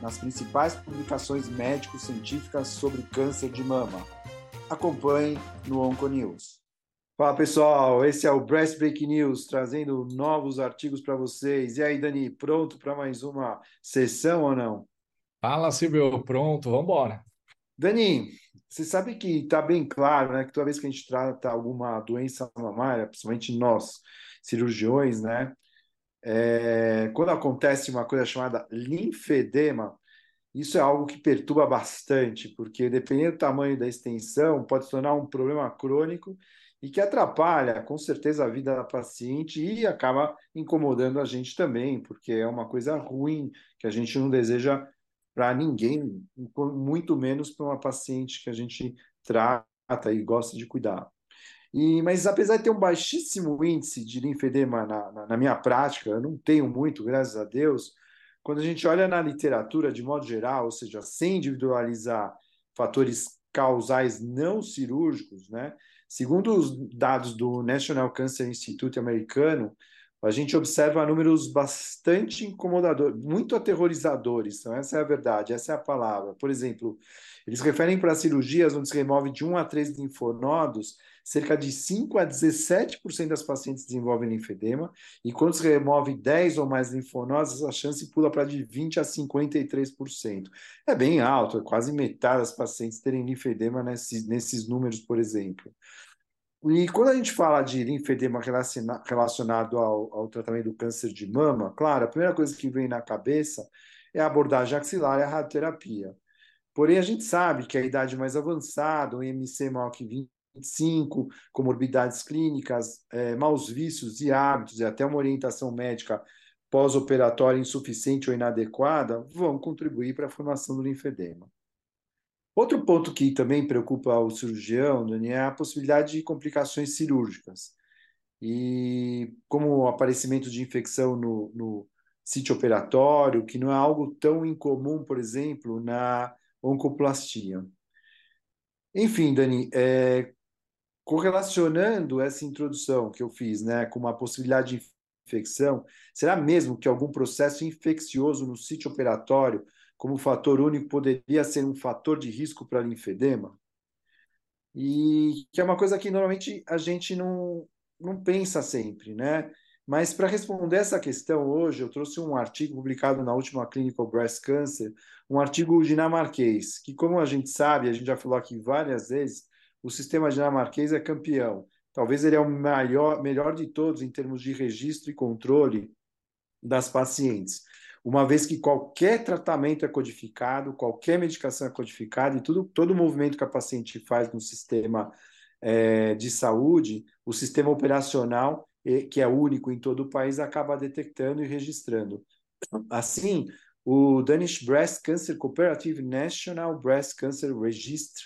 nas principais publicações médico-científicas sobre câncer de mama. Acompanhe no Onconews. Fala pessoal, esse é o Breast Break News, trazendo novos artigos para vocês. E aí, Dani, pronto para mais uma sessão ou não? Fala, Silvio, pronto, vamos embora. Dani, você sabe que está bem claro, né, que toda vez que a gente trata alguma doença mamária, principalmente nós, cirurgiões, né, é, quando acontece uma coisa chamada linfedema, isso é algo que perturba bastante, porque dependendo do tamanho da extensão, pode se tornar um problema crônico e que atrapalha, com certeza, a vida da paciente e acaba incomodando a gente também, porque é uma coisa ruim que a gente não deseja para ninguém, muito menos para uma paciente que a gente trata e gosta de cuidar. E, mas apesar de ter um baixíssimo índice de linfedema na, na, na, minha prática, eu não tenho muito, graças a Deus, quando a gente olha na literatura de modo geral, ou seja, sem individualizar fatores causais não cirúrgicos, né? Segundo os dados do National Cancer Institute americano, a gente observa números bastante incomodadores, muito aterrorizadores. Então, essa é a verdade, essa é a palavra. Por exemplo, eles referem para cirurgias onde se remove de 1 a 3 linfonodos, cerca de 5 a 17% das pacientes desenvolvem linfedema, e quando se remove 10 ou mais linfonodos, a chance pula para de 20 a 53%. É bem alto, é quase metade das pacientes terem linfedema nesses, nesses números, por exemplo. E quando a gente fala de linfedema relacionado ao, ao, tratamento do câncer de mama, claro, a primeira coisa que vem na cabeça é a abordagem axilar e a radioterapia. Porém, a gente sabe que a idade mais avançada, o IMC maior que 25, comorbidades clínicas, é, maus vícios e hábitos, e até uma orientação médica pós-operatória insuficiente ou inadequada, vão contribuir para a formação do linfedema. Outro ponto que também preocupa o cirurgião, Dani, é a possibilidade de complicações cirúrgicas. E como o aparecimento de infecção no, no sítio operatório, que não é algo tão incomum, por exemplo, na oncoplastia. Enfim, Dani, é, correlacionando essa introdução que eu fiz né, com uma possibilidade de infecção, será mesmo que algum processo infeccioso no sítio operatório como fator único poderia ser um fator de risco para linfedema? E que é uma coisa que normalmente a gente não, não pensa sempre, né? Mas para responder essa questão hoje, eu trouxe um artigo publicado na última Clinical Breast Cancer, um artigo dinamarquês, que como a gente sabe, a gente já falou aqui várias vezes, o sistema dinamarquês é campeão. Talvez ele é o maior, melhor de todos em termos de registro e controle das pacientes uma vez que qualquer tratamento é codificado, qualquer medicação é codificada e tudo, todo movimento que a paciente faz no sistema é, de saúde, o sistema operacional, que é único em todo o país, acaba detectando e registrando. Assim, o Danish Breast Cancer Cooperative National Breast Cancer Registry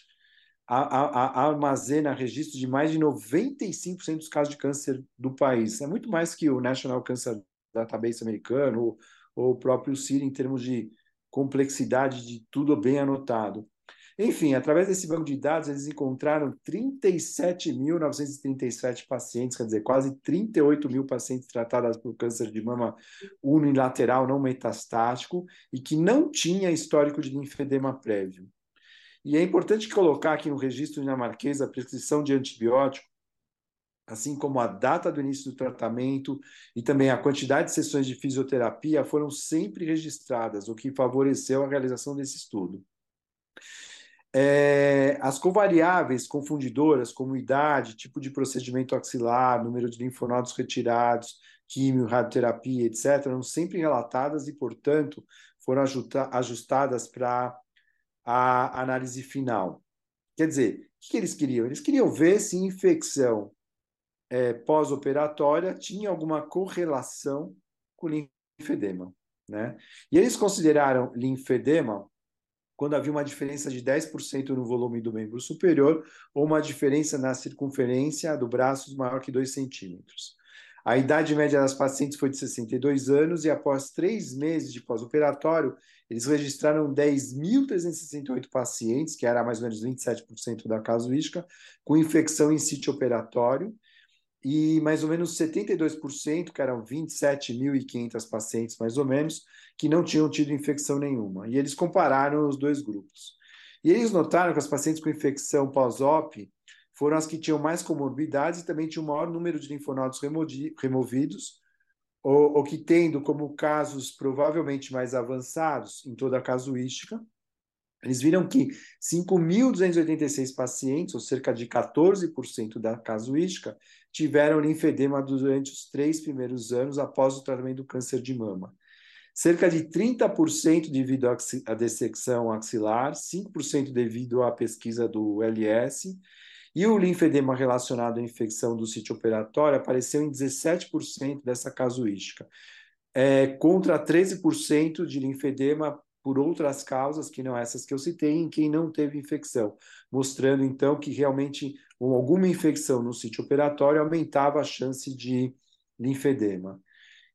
a, a, armazena registros de mais de 95% dos casos de câncer do país. É muito mais que o National Cancer Database americano, ou o próprio CIR em termos de complexidade de tudo bem anotado. Enfim, através desse banco de dados, eles encontraram 37.937 pacientes, quer dizer, quase 38 mil pacientes tratados por câncer de mama unilateral não metastático e que não tinha histórico de linfedema prévio. E é importante colocar aqui no registro dinamarquês a prescrição de antibiótico assim como a data do início do tratamento e também a quantidade de sessões de fisioterapia foram sempre registradas, o que favoreceu a realização desse estudo. É, as covariáveis confundidoras, como idade, tipo de procedimento axilar, número de linfonodos retirados, químio, radioterapia, etc., eram sempre relatadas e, portanto, foram ajustadas para a análise final. Quer dizer, o que eles queriam? Eles queriam ver se infecção é, pós-operatória tinha alguma correlação com linfedema. né? E eles consideraram linfedema quando havia uma diferença de 10% no volume do membro superior ou uma diferença na circunferência do braço maior que 2 centímetros. A idade média das pacientes foi de 62 anos e após três meses de pós-operatório, eles registraram 10.368 pacientes, que era mais ou menos 27% da casuística, com infecção em sítio operatório e mais ou menos 72%, que eram 27.500 pacientes mais ou menos, que não tinham tido infecção nenhuma. E eles compararam os dois grupos. E eles notaram que as pacientes com infecção pós-op foram as que tinham mais comorbidades e também tinham o maior número de linfonodos removidos, ou, ou que tendo como casos provavelmente mais avançados em toda a casuística, eles viram que 5.286 pacientes, ou cerca de 14% da casuística, tiveram linfedema durante os três primeiros anos após o tratamento do câncer de mama. Cerca de 30% devido à dessecção axilar, 5% devido à pesquisa do LS, e o linfedema relacionado à infecção do sítio operatório apareceu em 17% dessa casuística, é, contra 13% de linfedema por outras causas, que não essas que eu citei, em quem não teve infecção, mostrando então que realmente alguma infecção no sítio operatório aumentava a chance de linfedema.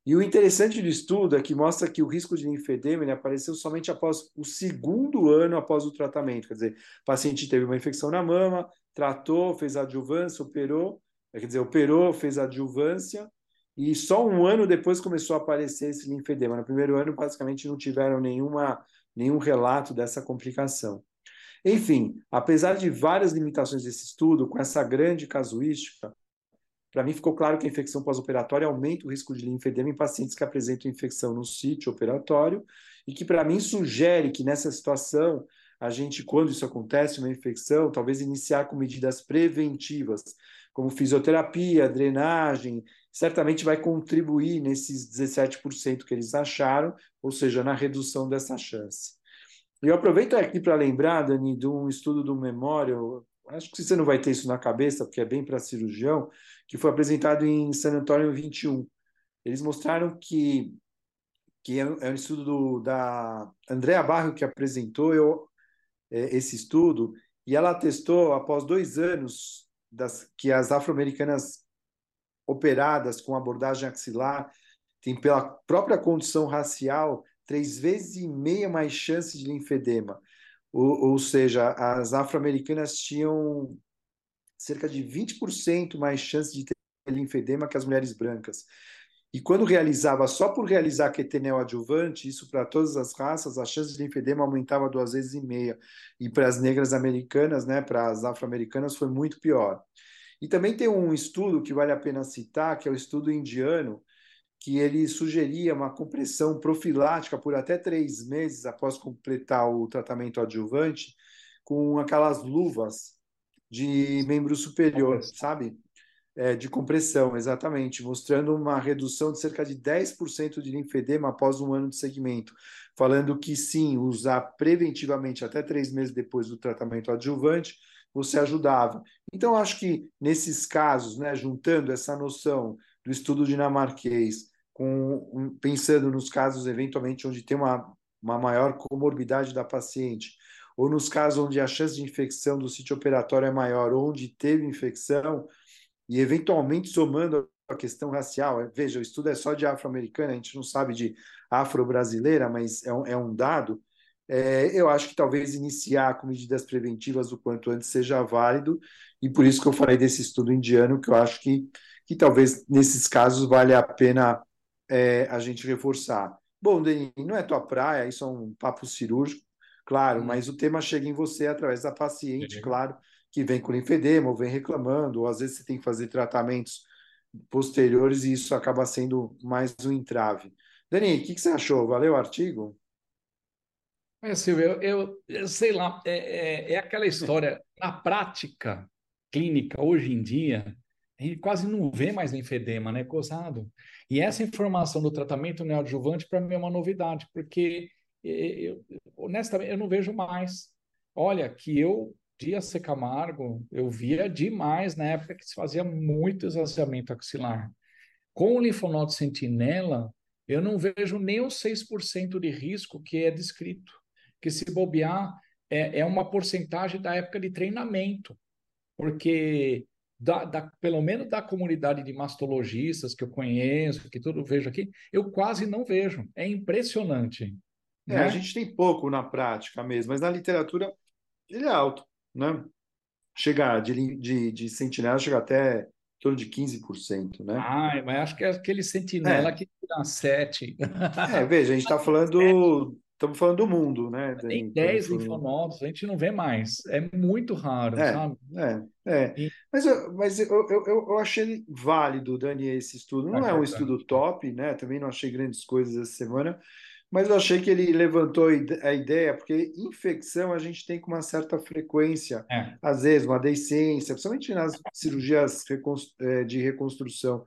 E o interessante do estudo é que mostra que o risco de linfedema apareceu somente após o segundo ano após o tratamento. Quer dizer, o paciente teve uma infecção na mama, tratou, fez adjuvância, operou, quer dizer, operou, fez adjuvância, e só um ano depois começou a aparecer esse linfedema. No primeiro ano, basicamente, não tiveram nenhuma, nenhum relato dessa complicação. Enfim, apesar de várias limitações desse estudo, com essa grande casuística, para mim ficou claro que a infecção pós-operatória aumenta o risco de linfedema em pacientes que apresentam infecção no sítio operatório e que, para mim, sugere que nessa situação a gente, quando isso acontece, uma infecção, talvez iniciar com medidas preventivas, como fisioterapia, drenagem, certamente vai contribuir nesses 17% que eles acharam, ou seja, na redução dessa chance. E eu aproveito aqui para lembrar, Dani, de um estudo do Memório, acho que você não vai ter isso na cabeça, porque é bem para cirurgião, que foi apresentado em San Antonio 21. Eles mostraram que, que é, é um estudo do, da Andrea Barro que apresentou eu, é, esse estudo, e ela testou, após dois anos das, que as afro-americanas operadas com abordagem axilar têm, pela própria condição racial, três vezes e meia mais chance de linfedema. Ou, ou seja, as afro-americanas tinham cerca de 20% mais chance de ter linfedema que as mulheres brancas. E quando realizava só por realizar quetenel adjuvante, isso para todas as raças, a chance de linfedema aumentava duas vezes e meia. E para as negras americanas, né, para as afro-americanas, foi muito pior. E também tem um estudo que vale a pena citar, que é o estudo indiano, que ele sugeria uma compressão profilática por até três meses após completar o tratamento adjuvante com aquelas luvas de membro superior, sabe? É, de compressão, exatamente, mostrando uma redução de cerca de 10% de linfedema após um ano de segmento, falando que sim, usar preventivamente até três meses depois do tratamento adjuvante você ajudava. Então, acho que nesses casos, né, juntando essa noção do estudo dinamarquês, com, pensando nos casos eventualmente onde tem uma, uma maior comorbidade da paciente, ou nos casos onde a chance de infecção do sítio operatório é maior, onde teve infecção, e eventualmente somando a questão racial, é, veja, o estudo é só de afro-americana, a gente não sabe de afro-brasileira, mas é um, é um dado, é, eu acho que talvez iniciar com medidas preventivas o quanto antes seja válido, e por isso que eu falei desse estudo indiano, que eu acho que, que talvez nesses casos vale a pena é, a gente reforçar. Bom, Denis, não é tua praia, isso é um papo cirúrgico, claro, hum. mas o tema chega em você através da paciente, claro, que vem com linfedema, ou vem reclamando, ou às vezes você tem que fazer tratamentos posteriores e isso acaba sendo mais um entrave. Dani, o que, que você achou? Valeu o artigo? É, Silvio, eu, eu, eu sei lá, é, é, é, aquela história, na prática clínica, hoje em dia, a gente quase não vê mais linfedema, né, Cosado? E essa informação do tratamento neoadjuvante, para mim, é uma novidade, porque, eu, honestamente, eu não vejo mais. Olha, que eu, dia C. Camargo, eu via demais na época que se fazia muito esvaziamento axilar. Com o linfonodo sentinela, eu não vejo nem os 6% de risco que é descrito. Que se bobear, é, é uma porcentagem da época de treinamento. Porque, da, da, pelo menos da comunidade de mastologistas que eu conheço, que tudo vejo aqui, eu quase não vejo. É impressionante. É, né? A gente tem pouco na prática mesmo, mas na literatura ele é alto. Né? Chega de, de, de sentinela, chega até em torno de 15%, né? Ah, mas acho que é aquele sentinela é. que tira 7. É, veja, a gente está falando Estamos falando do mundo, né? Tem 10 infonodos, a gente não vê mais. É muito raro, é, sabe? É, é. E... Mas, eu, mas eu, eu, eu achei válido, Dani, esse estudo. Não é, é um estudo top, né? Também não achei grandes coisas essa semana, mas eu achei que ele levantou a ideia, porque infecção a gente tem com uma certa frequência, é. às vezes, uma deiscência, principalmente nas cirurgias é, de reconstrução.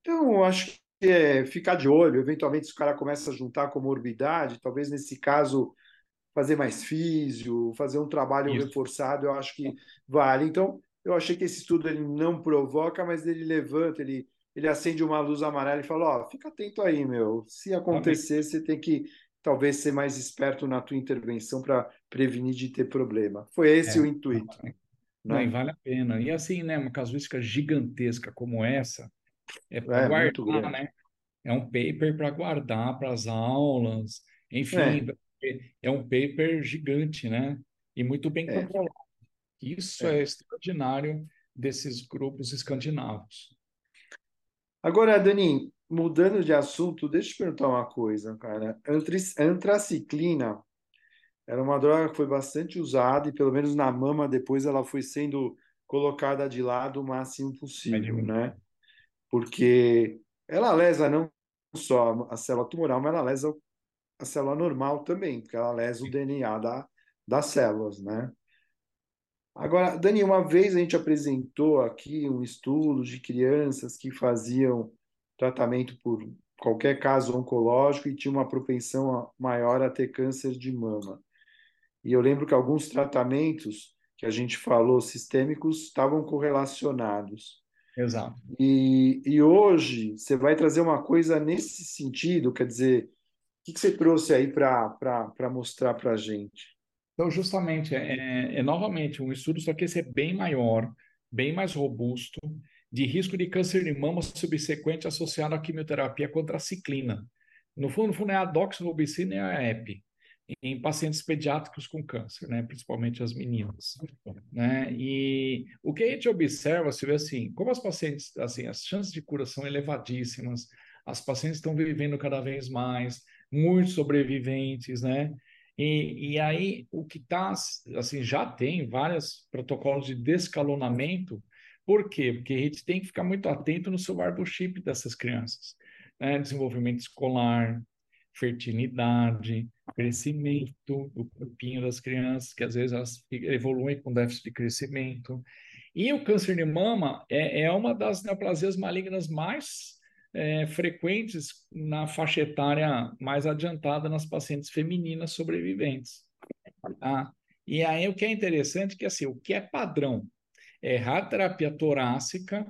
Então, eu acho é, ficar de olho, eventualmente, se o cara começa a juntar comorbidade, talvez nesse caso fazer mais físio, fazer um trabalho Isso. reforçado, eu acho que vale. Então, eu achei que esse estudo ele não provoca, mas ele levanta, ele, ele acende uma luz amarela e fala: Ó, oh, fica atento aí, meu. Se acontecer, você tem que talvez ser mais esperto na tua intervenção para prevenir de ter problema. Foi esse é, o intuito. Não, né? vale a pena. E assim, né, uma casuística gigantesca como essa, é para é, guardar, né? É um paper para guardar para as aulas, enfim, é. é. um paper gigante, né? E muito bem é. controlado. Isso é. é extraordinário desses grupos escandinavos. Agora, Dani, mudando de assunto, deixa eu te perguntar uma coisa, cara. Antraciclina era uma droga que foi bastante usada e, pelo menos na mama, depois ela foi sendo colocada de lado o máximo possível, né? porque ela lesa não só a célula tumoral, mas ela lesa a célula normal também, porque ela lesa o DNA da, das células, né? Agora, Dani, uma vez a gente apresentou aqui um estudo de crianças que faziam tratamento por qualquer caso oncológico e tinha uma propensão maior a ter câncer de mama. E eu lembro que alguns tratamentos que a gente falou sistêmicos estavam correlacionados. Exato. E, e hoje você vai trazer uma coisa nesse sentido, quer dizer, o que, que você trouxe aí para mostrar para a gente? Então, justamente, é, é, é, novamente um estudo, só que esse é bem maior, bem mais robusto, de risco de câncer de mama subsequente associado à quimioterapia contra a ciclina. No fundo, no fundo é a doxorubicina e a EP em pacientes pediátricos com câncer, né, principalmente as meninas, né? E o que a gente observa, se vê assim, como as pacientes, assim, as chances de cura são elevadíssimas, as pacientes estão vivendo cada vez mais, muitos sobreviventes, né? E, e aí o que está, assim, já tem vários protocolos de descalonamento. Por quê? Porque a gente tem que ficar muito atento no survivorship dessas crianças, né? Desenvolvimento escolar, fertilidade, crescimento do corpinho das crianças, que às vezes elas evoluem com déficit de crescimento. E o câncer de mama é, é uma das neoplasias malignas mais é, frequentes na faixa etária mais adiantada nas pacientes femininas sobreviventes. Ah, e aí o que é interessante é que assim, o que é padrão é radioterapia torácica,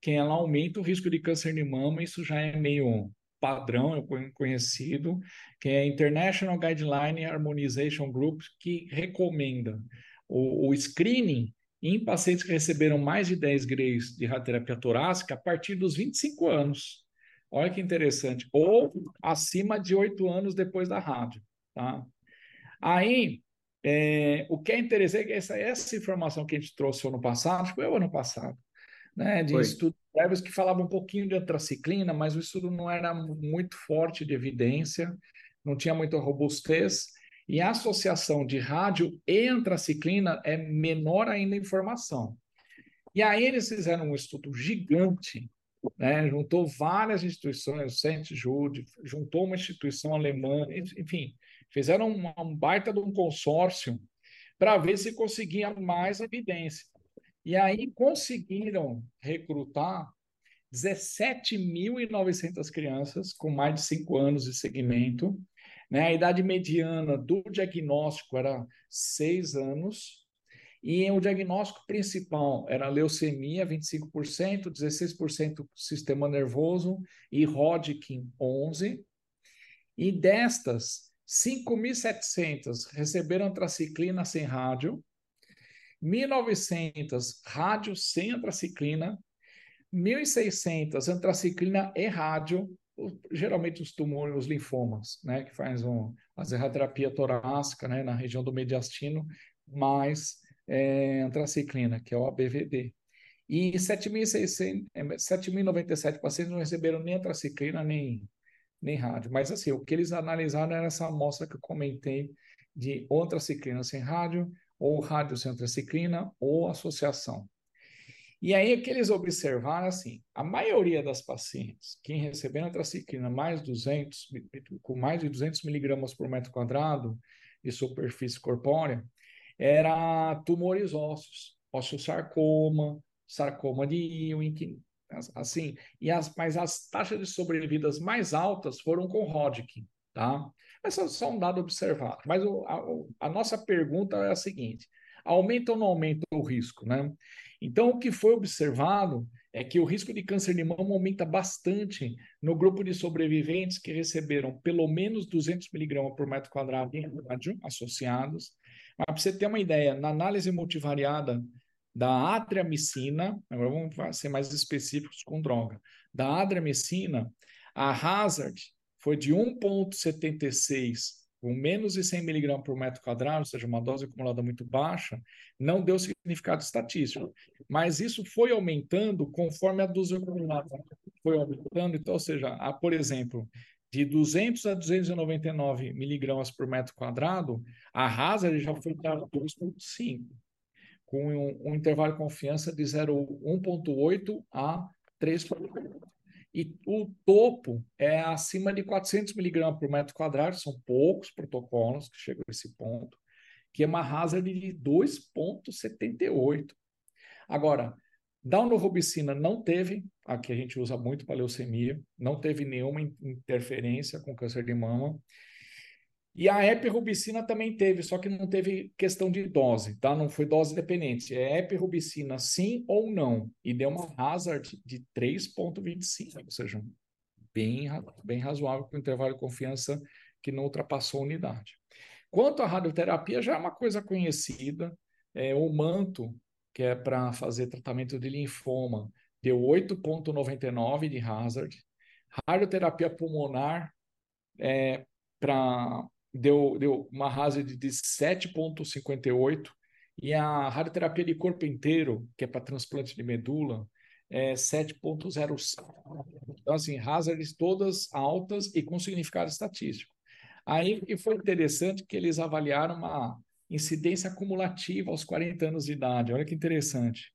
que ela aumenta o risco de câncer de mama, isso já é meio padrão conhecido, que é a International Guideline Harmonization Group, que recomenda o, o screening em pacientes que receberam mais de 10 grays de radioterapia torácica a partir dos 25 anos. Olha que interessante. Ou acima de 8 anos depois da rádio. Tá? Aí, é, o que é interessante é que essa, essa informação que a gente trouxe ano passado, foi o ano passado, né, de Foi. estudos prévios que falavam um pouquinho de antraciclina, mas o estudo não era muito forte de evidência, não tinha muita robustez, e a associação de rádio e antraciclina é menor ainda em informação. E aí eles fizeram um estudo gigante, né, juntou várias instituições, o St. Jude, juntou uma instituição alemã, enfim, fizeram um, um baita de um consórcio para ver se conseguia mais evidência. E aí conseguiram recrutar 17.900 crianças com mais de 5 anos de segmento. Né? A idade mediana do diagnóstico era 6 anos. E o diagnóstico principal era leucemia, 25%, 16% sistema nervoso e Hodgkin, 11%. E destas, 5.700 receberam antraciclina sem rádio, 1.900 rádio sem antraciclina, 1.600 antraciclina e rádio, geralmente os tumores, os linfomas, né, que faz um, a radioterapia torácica, né, na região do mediastino, mais é, antraciclina, que é o ABVD. E 7.097 pacientes não receberam nem antraciclina, nem, nem rádio. Mas, assim, o que eles analisaram era essa amostra que eu comentei de antraciclina sem rádio, ou rádio sem antraciclina, ou associação. E aí o que eles observaram, assim, a maioria das pacientes que receberam antraciclina mais 200, com mais de 200 miligramas por metro quadrado de superfície corpórea, era tumores ósseos, osteosarcoma, sarcoma de Ewing, assim, e as, mas as taxas de sobrevidas mais altas foram com Hodgkin, tá? Essa é só um dado observado. Mas o, a, a, nossa pergunta é a seguinte: aumenta ou não aumenta o risco, né? Então, o que foi observado é que o risco de câncer de mama aumenta bastante no grupo de sobreviventes que receberam pelo menos 200 miligramas por metro quadrado de rádio associados. Mas para você ter uma ideia, na análise multivariada da adriamicina, agora vamos ser mais específicos com droga, da adriamicina, a hazard foi de 1,76 com menos de 100 miligramas por metro quadrado, ou seja, uma dose acumulada muito baixa, não deu significado estatístico. Mas isso foi aumentando conforme a dose acumulada foi aumentando. Então, ou seja, a, por exemplo, de 200 a 299 miligramas por metro quadrado, a Hazard já foi para 2,5, com um, um, intervalo de confiança de 1,8 a 3,8. E o topo é acima de 400 miligramas por metro quadrado, são poucos protocolos que chegam a esse ponto, que é uma hazard de 2,78. Agora, Downrobicina não teve, a que a gente usa muito para leucemia, não teve nenhuma interferência com câncer de mama. E a epirubicina também teve, só que não teve questão de dose, tá? Não foi dose dependente. É epirubicina sim ou não. E deu uma hazard de 3,25, ou seja, bem, bem razoável com intervalo de confiança que não ultrapassou a unidade. Quanto à radioterapia, já é uma coisa conhecida. É, o manto que é para fazer tratamento de linfoma, deu 8,99 de hazard. Radioterapia pulmonar é, pra, deu, deu uma hazard de 7,58. E a radioterapia de corpo inteiro, que é para transplante de medula, é 7,05. Então, assim, hazards todas altas e com significado estatístico. Aí e foi interessante que eles avaliaram uma incidência acumulativa aos 40 anos de idade. Olha que interessante.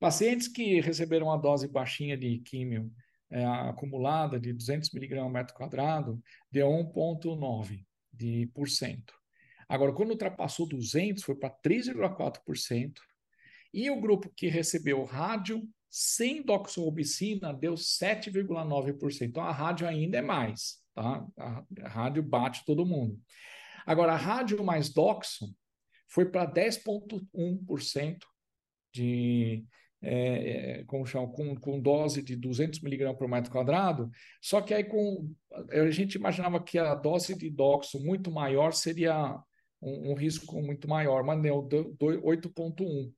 Pacientes que receberam uma dose baixinha de químio é, acumulada de 200 miligramas metro quadrado, deu 1,9%. De por cento. Agora, quando ultrapassou 200, foi para 3,4%. E o grupo que recebeu rádio sem doxorubicina deu 7,9%. Então, a rádio ainda é mais, tá? A rádio bate todo mundo. Agora, a rádio mais doxo foi para 10,1% de, é, é, com, com, com dose de 200 miligramas por metro quadrado, só que aí com, a gente imaginava que a dose de doxo muito maior seria um, um risco muito maior, mas não, 8,1.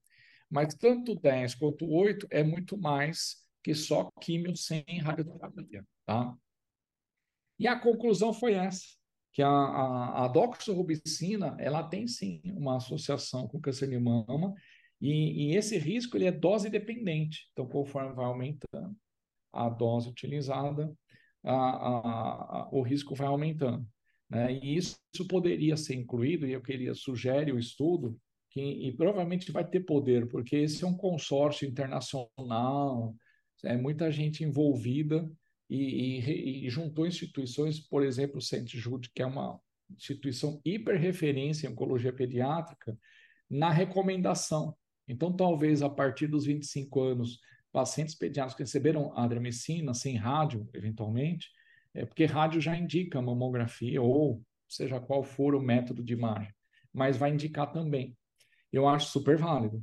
Mas tanto 10 quanto 8 é muito mais que só químio sem radioterapia, tá? E a conclusão foi essa que a, a, a doxorubicina ela tem sim uma associação com câncer de mama e, e, esse risco ele é dose dependente. Então, conforme vai aumentando a dose utilizada, a, o risco vai aumentando. Né? E isso, isso poderia ser incluído, e eu queria sugere o estudo, que, e provavelmente vai ter poder, porque esse é um consórcio internacional, é muita gente envolvida e, e, e juntou instituições, por exemplo, o Centro Jude, que é uma instituição hiperreferência em oncologia pediátrica, na recomendação. Então, talvez a partir dos 25 anos, pacientes pediátricos que receberam adramicina sem rádio, eventualmente, é porque rádio já indica mamografia ou seja qual for o método de imagem, mas vai indicar também. eu acho super válido,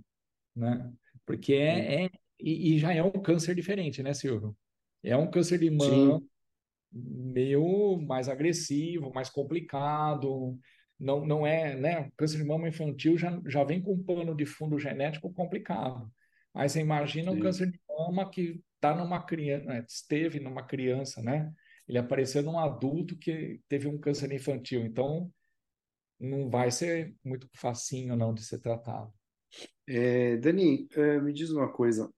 né? Porque é, é e, e, já é um câncer diferente, né, Silvio? É um câncer de mama Sim. meio mais agressivo, mais complicado. Não, não é, né? O câncer de mama infantil já, já vem com um pano de fundo genético complicado. Aí você imagina Sim. um câncer de mama que está numa criança, né, esteve numa criança, né? Ele apareceu num adulto que teve um câncer infantil. Então, não vai ser muito facinho não de ser tratado. É, Dani, é, me diz uma coisa.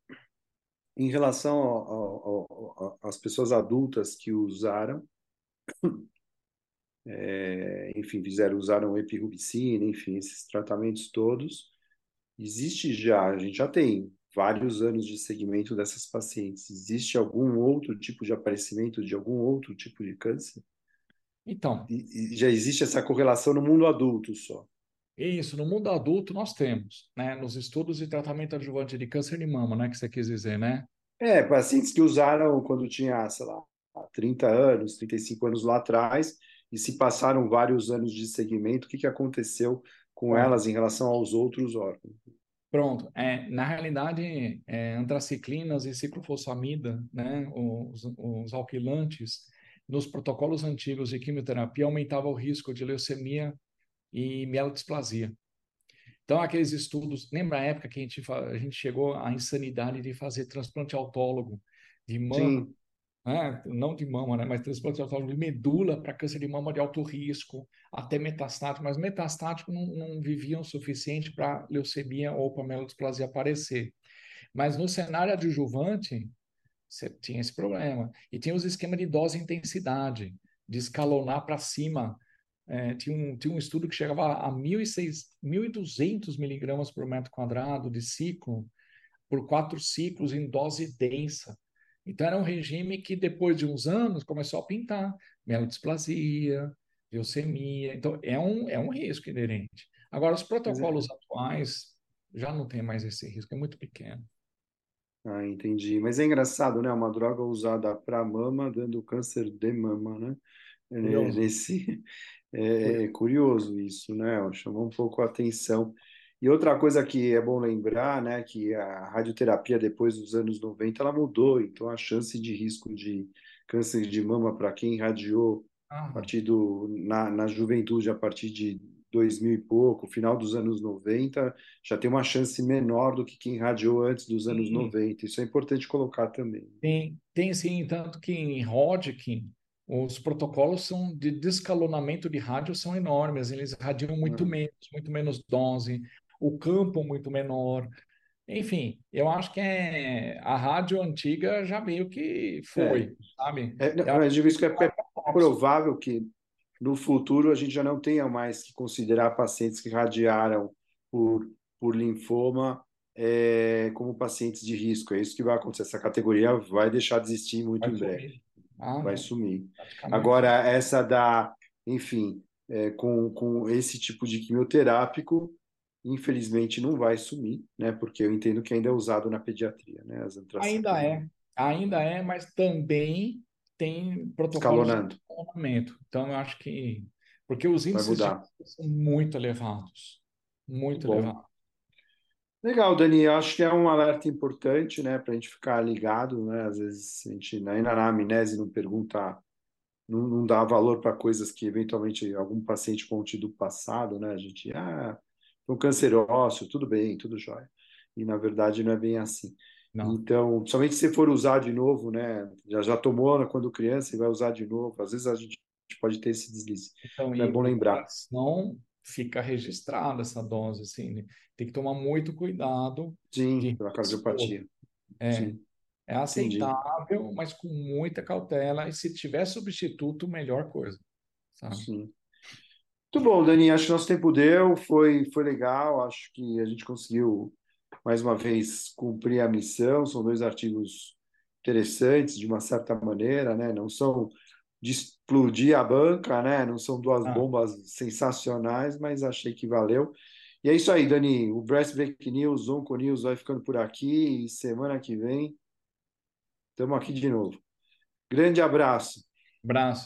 Em relação às pessoas adultas que usaram, é, enfim, fizeram, usaram epirubicina, enfim, esses tratamentos todos, existe já, a gente já tem vários anos de segmento dessas pacientes. Existe algum outro tipo de aparecimento de algum outro tipo de câncer? Então. E, e já existe essa correlação no mundo adulto só. Isso, no mundo adulto nós temos, né? Nos estudos de tratamento adjuvante de câncer de mama, né? Que você quis dizer, né? É, pacientes que usaram quando tinha, sei lá, 30 anos, 35 anos lá atrás, e se passaram vários anos de segmento, o que, que aconteceu com elas em relação aos outros órgãos? Pronto. É, na realidade, é, antraciclinas e ciclofosfamida, né, os, os alquilantes, nos protocolos antigos de quimioterapia aumentava o risco de leucemia e mielodisplasia. Então, aqueles estudos, lembra a época que a gente, a gente chegou à insanidade de fazer transplante autólogo de mama, né? não de mama, né? mas transplante autólogo de medula para câncer de mama de alto risco, até metastático, mas metastático não, não viviam o suficiente para leucemia ou para aparecer. Mas no cenário adjuvante, você tinha esse problema. E tinha os esquemas de dose e intensidade, de escalonar para cima. É, tinha, um, tinha um estudo que chegava a 1.200 miligramas por metro quadrado de ciclo, por quatro ciclos em dose densa. Então, era um regime que, depois de uns anos, começou a pintar mielodisplasia, leucemia. Então, é um, é um risco inerente. Agora, os protocolos é. atuais já não tem mais esse risco, é muito pequeno. Ah, entendi. Mas é engraçado, né? Uma droga usada para mama dando câncer de mama, né? É, nesse é, é, curioso isso, né? Chamou um pouco a atenção. E outra coisa que é bom lembrar, né, que a radioterapia depois dos anos 90 ela mudou, então a chance de risco de câncer de mama para quem radiou ah. a partir do na, na juventude a partir de 2000 e pouco, final dos anos 90, já tem uma chance menor do que quem radiou antes dos anos sim. 90. Isso é importante colocar também. Tem, tem sim, tanto que em Hodgkin, os protocolos são de descalonamento de rádio são enormes, eles radiam muito uhum. menos, muito menos dose, o campo muito menor. Enfim, eu acho que é, a rádio antiga já meio que foi, é. sabe? É, não, mas digo isso que é, é provável que no futuro a gente já não tenha mais que considerar pacientes que radiaram por, por linfoma é, como pacientes de risco. É isso que vai acontecer. Essa categoria vai deixar de existir muito vai em breve. Ah, vai sumir. Agora, essa da, enfim, é, com, com esse tipo de quimioterápico, infelizmente não vai sumir, né? Porque eu entendo que ainda é usado na pediatria, né? As ainda é, ainda é, mas também tem protocolos de escalonamento. Então, eu acho que. Porque os índices são muito elevados. Muito Bom. elevados. Legal, Dani. Acho que é um alerta importante, né, para a gente ficar ligado, né? Às vezes a gente ainda na amnese não pergunta, não, não dá valor para coisas que eventualmente algum paciente conte do passado, né? A gente, ah, um câncer ósseo, tudo bem, tudo jóia. E na verdade não é bem assim. Não. Então, somente se for usar de novo, né? Já, já tomou quando criança e vai usar de novo. Às vezes a gente pode ter esse deslize. Então, é bom lembrar. Não fica registrada essa dose, assim. Né? Tem que tomar muito cuidado. Sim, pela cardiopatia. É, Sim. é aceitável, Entendi. mas com muita cautela. E se tiver substituto, melhor coisa. Sabe? Sim. Muito bom, Dani. Acho que nosso tempo deu, foi, foi legal. Acho que a gente conseguiu mais uma vez, cumprir a missão. São dois artigos interessantes, de uma certa maneira, né? não são de explodir a banca, né? não são duas ah. bombas sensacionais, mas achei que valeu. E é isso aí, Dani. O Breast Break News, Onco News vai ficando por aqui e semana que vem estamos aqui de novo. Grande abraço. Abraço.